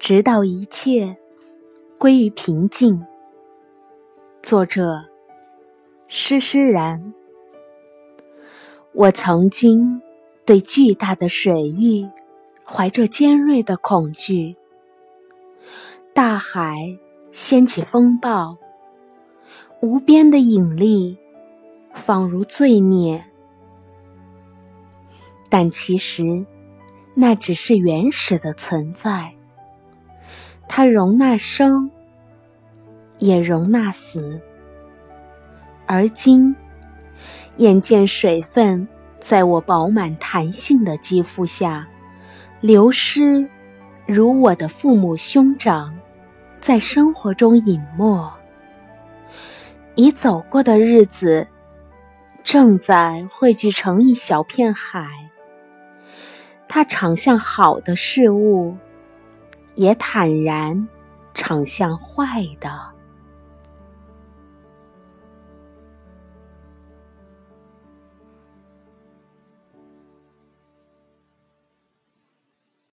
直到一切归于平静。作者：施施然。我曾经对巨大的水域怀着尖锐的恐惧，大海掀起风暴，无边的引力仿如罪孽，但其实那只是原始的存在，它容纳生，也容纳死，而今。眼见水分在我饱满弹性的肌肤下流失，如我的父母兄长在生活中隐没。已走过的日子正在汇聚成一小片海，它常向好的事物，也坦然敞向坏的。